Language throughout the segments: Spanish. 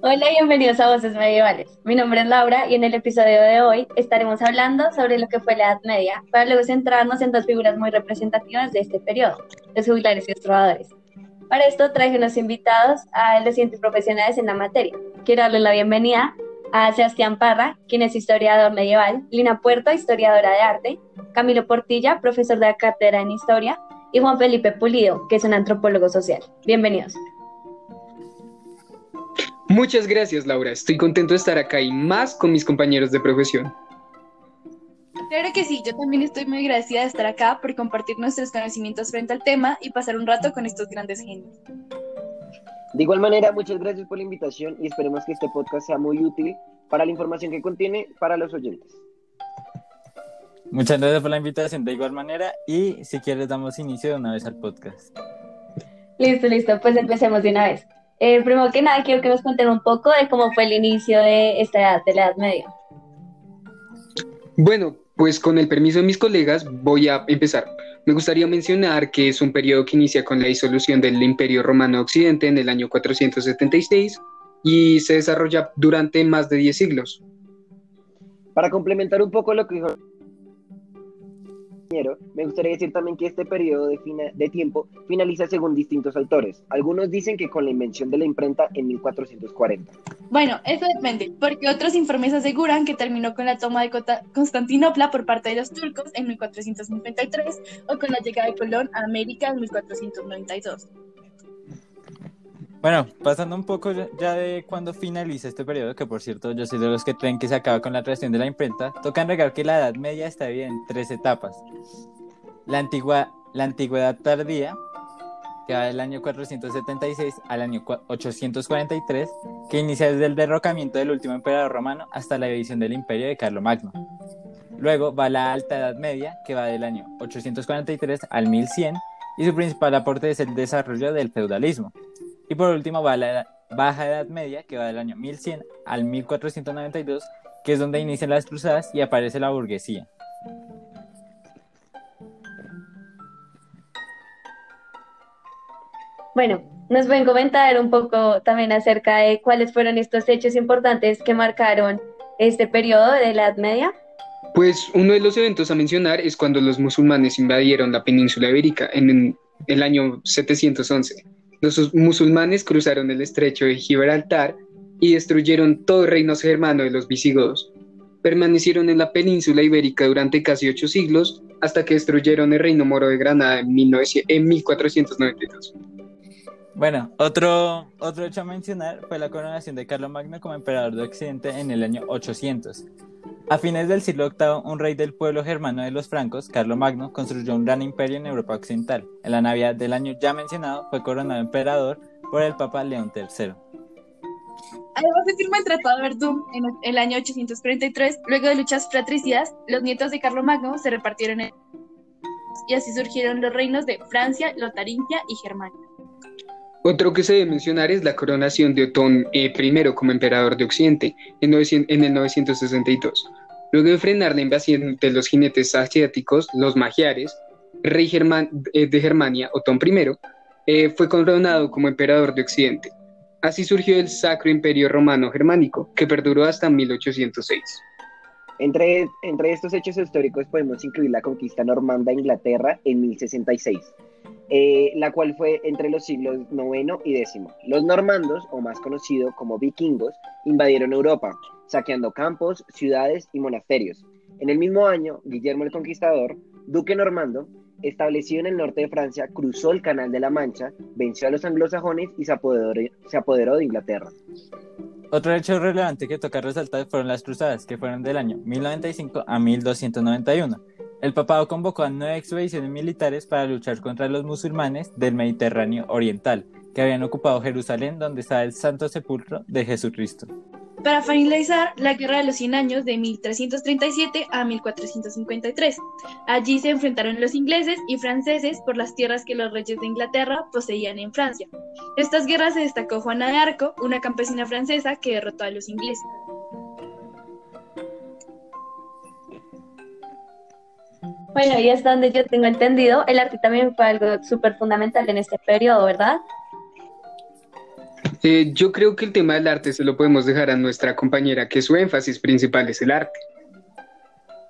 Hola y bienvenidos a Voces Medievales. Mi nombre es Laura y en el episodio de hoy estaremos hablando sobre lo que fue la Edad Media, para luego centrarnos en dos figuras muy representativas de este periodo, los juglares y los trovadores. Para esto traje unos invitados a los siguientes profesionales en la materia. Quiero darle la bienvenida a Sebastián Parra, quien es historiador medieval, Lina Puerto, historiadora de arte, Camilo Portilla, profesor de la cátedra en historia, y Juan Felipe Pulido, que es un antropólogo social. Bienvenidos. Muchas gracias, Laura. Estoy contento de estar acá y más con mis compañeros de profesión. Claro que sí, yo también estoy muy agradecida de estar acá por compartir nuestros conocimientos frente al tema y pasar un rato con estos grandes genios. De igual manera, muchas gracias por la invitación y esperemos que este podcast sea muy útil para la información que contiene para los oyentes. Muchas gracias por la invitación de igual manera y si quieres damos inicio de una vez al podcast. Listo, listo, pues empecemos de una vez. Eh, primero que nada, quiero que nos cuenten un poco de cómo fue el inicio de esta edad, de la Edad Media. Bueno, pues con el permiso de mis colegas voy a empezar. Me gustaría mencionar que es un periodo que inicia con la disolución del Imperio Romano Occidente en el año 476 y se desarrolla durante más de 10 siglos. Para complementar un poco lo que dijo me gustaría decir también que este periodo de, de, tiempo finaliza según distintos autores. Algunos dicen que con la invención de la imprenta en 1440. Bueno, eso depende, porque otros informes aseguran que terminó con la toma de Constantinopla por parte de los turcos en 1453 o con la llegada de Colón a América en 1492. Bueno, pasando un poco ya de cuando finaliza este periodo, que por cierto yo soy de los que creen que se acaba con la creación de la imprenta, toca negar que la Edad Media está bien en tres etapas. La, antigua, la antigüedad tardía, que va del año 476 al año 843, que inicia desde el derrocamiento del último emperador romano hasta la división del imperio de Carlomagno. Luego va la Alta Edad Media, que va del año 843 al 1100, y su principal aporte es el desarrollo del feudalismo. Y por último va la Baja Edad Media, que va del año 1100 al 1492, que es donde inician las cruzadas y aparece la burguesía. Bueno, nos pueden comentar un poco también acerca de cuáles fueron estos hechos importantes que marcaron este periodo de la Edad Media. Pues uno de los eventos a mencionar es cuando los musulmanes invadieron la península ibérica en el año 711 los musulmanes cruzaron el estrecho de Gibraltar y destruyeron todo el reino germano de los visigodos. Permanecieron en la península ibérica durante casi ocho siglos hasta que destruyeron el reino moro de Granada en, 1492. Bueno, otro, otro hecho a mencionar fue la coronación de Carlomagno como emperador de Occidente en el año 800. A fines del siglo VIII, un rey del pueblo germano de los francos, Carlomagno, construyó un gran imperio en Europa Occidental. En la Navidad del año ya mencionado, fue coronado emperador por el Papa León III. Además de firmar el Tratado de Verdún en el año 843, luego de luchas fratricidas, los nietos de Carlomagno se repartieron en... y así surgieron los reinos de Francia, Lotaringia y Germania. Otro que se debe mencionar es la coronación de Otón I como emperador de Occidente en, el 962. Luego de frenar la invasión de los jinetes asiáticos, los magiares, rey eh, de Germania, Otón I, eh, fue coronado como emperador de Occidente. Así surgió el Sacro Imperio Romano Germánico, que perduró hasta 1806. Entre, entre estos hechos históricos podemos incluir la conquista normanda de Inglaterra en 1066, eh, la cual fue entre los siglos IX y X. Los normandos, o más conocidos como vikingos, invadieron Europa, saqueando campos, ciudades y monasterios. En el mismo año, Guillermo el Conquistador, duque normando, establecido en el norte de Francia, cruzó el Canal de la Mancha, venció a los anglosajones y se apoderó, se apoderó de Inglaterra. Otro hecho relevante que toca resaltar fueron las cruzadas, que fueron del año 1095 a 1291 el papado convocó a nueve expediciones militares para luchar contra los musulmanes del Mediterráneo Oriental, que habían ocupado Jerusalén, donde está el Santo Sepulcro de Jesucristo. Para finalizar la Guerra de los Cien Años de 1337 a 1453. Allí se enfrentaron los ingleses y franceses por las tierras que los reyes de Inglaterra poseían en Francia. Estas guerras se destacó Juana de Arco, una campesina francesa que derrotó a los ingleses. Bueno, y hasta donde yo tengo entendido, el arte también fue algo súper fundamental en este periodo, ¿verdad? Eh, yo creo que el tema del arte se lo podemos dejar a nuestra compañera, que su énfasis principal es el arte.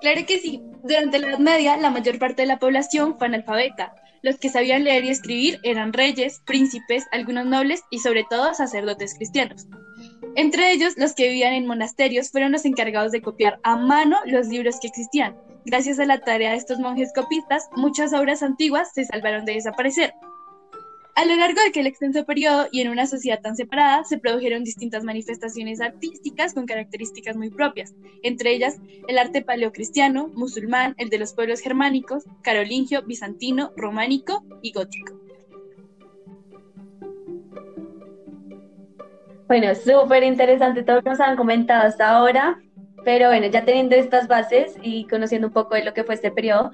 Claro que sí. Durante la Edad Media, la mayor parte de la población fue analfabeta. Los que sabían leer y escribir eran reyes, príncipes, algunos nobles y sobre todo sacerdotes cristianos. Entre ellos, los que vivían en monasterios fueron los encargados de copiar a mano los libros que existían. Gracias a la tarea de estos monjes copistas, muchas obras antiguas se salvaron de desaparecer. A lo largo de aquel extenso periodo y en una sociedad tan separada, se produjeron distintas manifestaciones artísticas con características muy propias, entre ellas el arte paleocristiano, musulmán, el de los pueblos germánicos, carolingio, bizantino, románico y gótico. Bueno, súper interesante todo lo que nos han comentado hasta ahora, pero bueno, ya teniendo estas bases y conociendo un poco de lo que fue este periodo,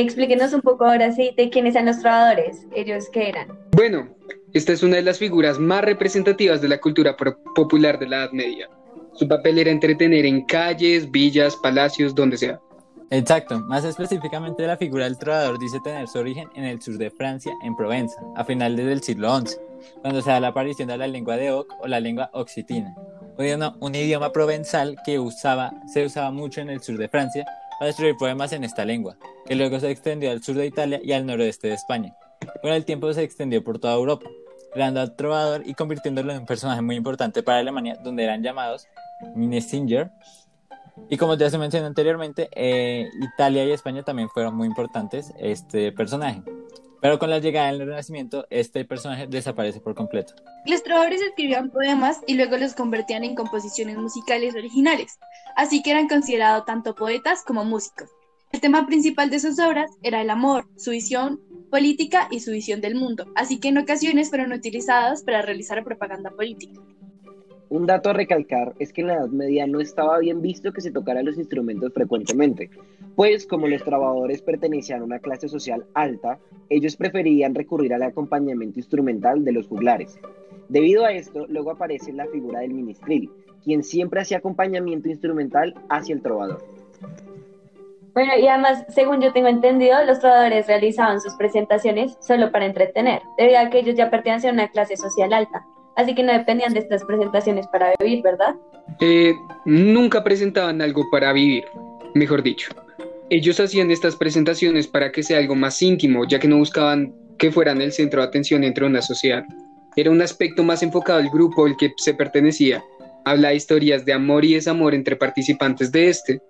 explíquenos un poco ahora sí de quiénes eran los trovadores, ellos qué eran. Bueno, esta es una de las figuras más representativas de la cultura popular de la Edad Media. Su papel era entretener en calles, villas, palacios, donde sea. Exacto, más específicamente la figura del trovador dice tener su origen en el sur de Francia, en Provenza, a finales del siglo XI, cuando se da la aparición de la lengua de Oc o la lengua occitina, un idioma provenzal que usaba, se usaba mucho en el sur de Francia para escribir poemas en esta lengua, que luego se extendió al sur de Italia y al noroeste de España. Con el tiempo se extendió por toda Europa, creando al trovador y convirtiéndolo en un personaje muy importante para Alemania, donde eran llamados Minesinger. Y como ya se mencionó anteriormente, eh, Italia y España también fueron muy importantes este personaje. Pero con la llegada del Renacimiento, este personaje desaparece por completo. Los trovadores escribían poemas y luego los convertían en composiciones musicales originales, así que eran considerados tanto poetas como músicos. El tema principal de sus obras era el amor, su visión política y su visión del mundo, así que en ocasiones fueron utilizadas para realizar propaganda política. Un dato a recalcar es que en la Edad Media no estaba bien visto que se tocaran los instrumentos frecuentemente, pues como los trabajadores pertenecían a una clase social alta, ellos preferían recurrir al acompañamiento instrumental de los juglares. Debido a esto, luego aparece la figura del ministril, quien siempre hacía acompañamiento instrumental hacia el trovador. Bueno, y además, según yo tengo entendido, los trovadores realizaban sus presentaciones solo para entretener, debido a que ellos ya pertenecían a una clase social alta así que no dependían de estas presentaciones para vivir, ¿verdad? Eh, nunca presentaban algo para vivir, mejor dicho. Ellos hacían estas presentaciones para que sea algo más íntimo, ya que no buscaban que fueran el centro de atención dentro de una sociedad. Era un aspecto más enfocado al grupo al que se pertenecía. Habla de historias de amor y desamor entre participantes de este.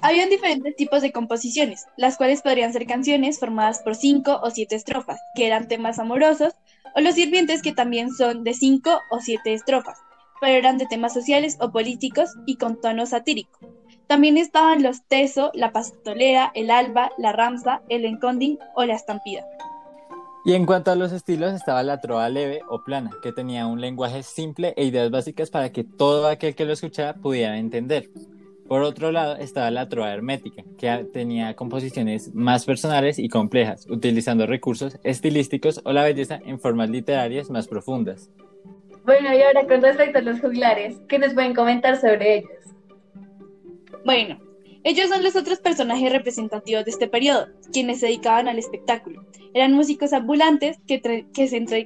Habían diferentes tipos de composiciones, las cuales podrían ser canciones formadas por cinco o siete estrofas, que eran temas amorosos, o los sirvientes que también son de cinco o siete estrofas, pero eran de temas sociales o políticos y con tono satírico. También estaban los teso, la pastolera, el alba, la ramsa, el enconding o la estampida. Y en cuanto a los estilos, estaba la trova leve o plana, que tenía un lenguaje simple e ideas básicas para que todo aquel que lo escuchara pudiera entender. Por otro lado estaba la trova hermética, que tenía composiciones más personales y complejas, utilizando recursos estilísticos o la belleza en formas literarias más profundas. Bueno, y ahora con respecto a los juglares, ¿qué nos pueden comentar sobre ellos? Bueno, ellos son los otros personajes representativos de este periodo, quienes se dedicaban al espectáculo. Eran músicos ambulantes que,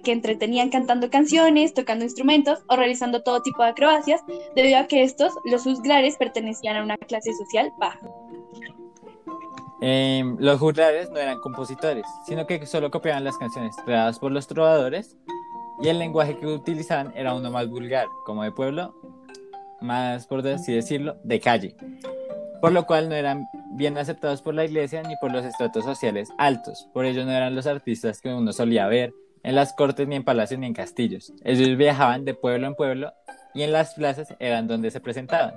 entretenían cantando canciones, tocando instrumentos o realizando todo tipo de acrobacias, debido a que estos, los juglares, pertenecían a una clase social baja. Em, los juglares no eran compositores, sino que solo copiaban las canciones creadas por los trovadores y el lenguaje que utilizaban era uno más vulgar, como de pueblo, más por así decirlo, de calle por lo cual no eran bien aceptados por la iglesia ni por los estratos sociales altos. Por ello no eran los artistas que uno solía ver en las cortes, ni en palacios, ni en castillos. Ellos viajaban de pueblo en pueblo y en las plazas eran donde se presentaban.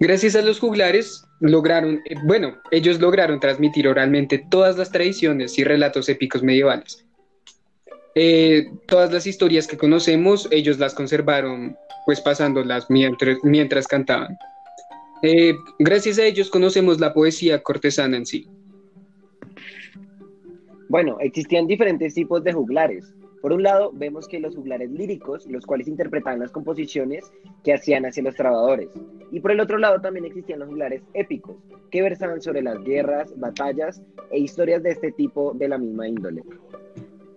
Gracias a los juglares lograron, eh, bueno, ellos lograron transmitir oralmente todas las tradiciones y relatos épicos medievales. Eh, todas las historias que conocemos, ellos las conservaron pues pasándolas mientras, mientras cantaban. Eh, gracias a ellos conocemos la poesía cortesana en sí. Bueno, existían diferentes tipos de juglares. Por un lado, vemos que los juglares líricos, los cuales interpretaban las composiciones que hacían hacia los trabajadores. Y por el otro lado, también existían los juglares épicos, que versaban sobre las guerras, batallas e historias de este tipo de la misma índole.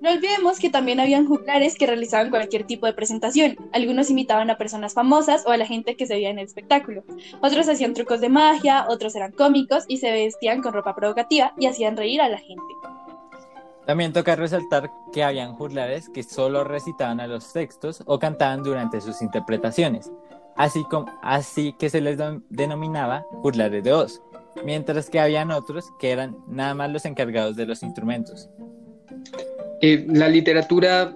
No olvidemos que también habían juglares que realizaban cualquier tipo de presentación. Algunos imitaban a personas famosas o a la gente que se veía en el espectáculo. Otros hacían trucos de magia, otros eran cómicos y se vestían con ropa provocativa y hacían reír a la gente. También toca resaltar que habían juglares que solo recitaban a los textos o cantaban durante sus interpretaciones, así, como, así que se les denominaba juglares de voz, mientras que habían otros que eran nada más los encargados de los instrumentos. Eh, la literatura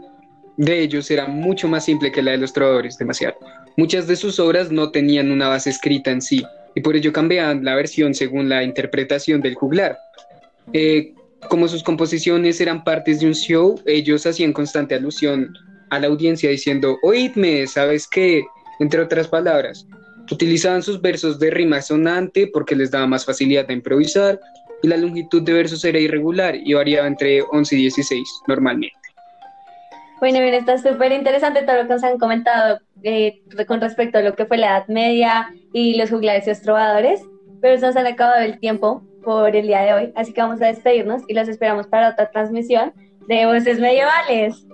de ellos era mucho más simple que la de los trovadores, demasiado. Muchas de sus obras no tenían una base escrita en sí y por ello cambiaban la versión según la interpretación del juglar. Eh, como sus composiciones eran partes de un show, ellos hacían constante alusión a la audiencia diciendo, oídme, ¿sabes qué? Entre otras palabras, utilizaban sus versos de rima sonante porque les daba más facilidad de improvisar y la longitud de versos era irregular y variaba entre 11 y 16 normalmente. Bueno, bien, está súper interesante todo lo que nos han comentado eh, con respecto a lo que fue la Edad Media y los juglares y los trovadores, pero se nos han acabado el tiempo por el día de hoy, así que vamos a despedirnos y los esperamos para otra transmisión de Voces Medievales.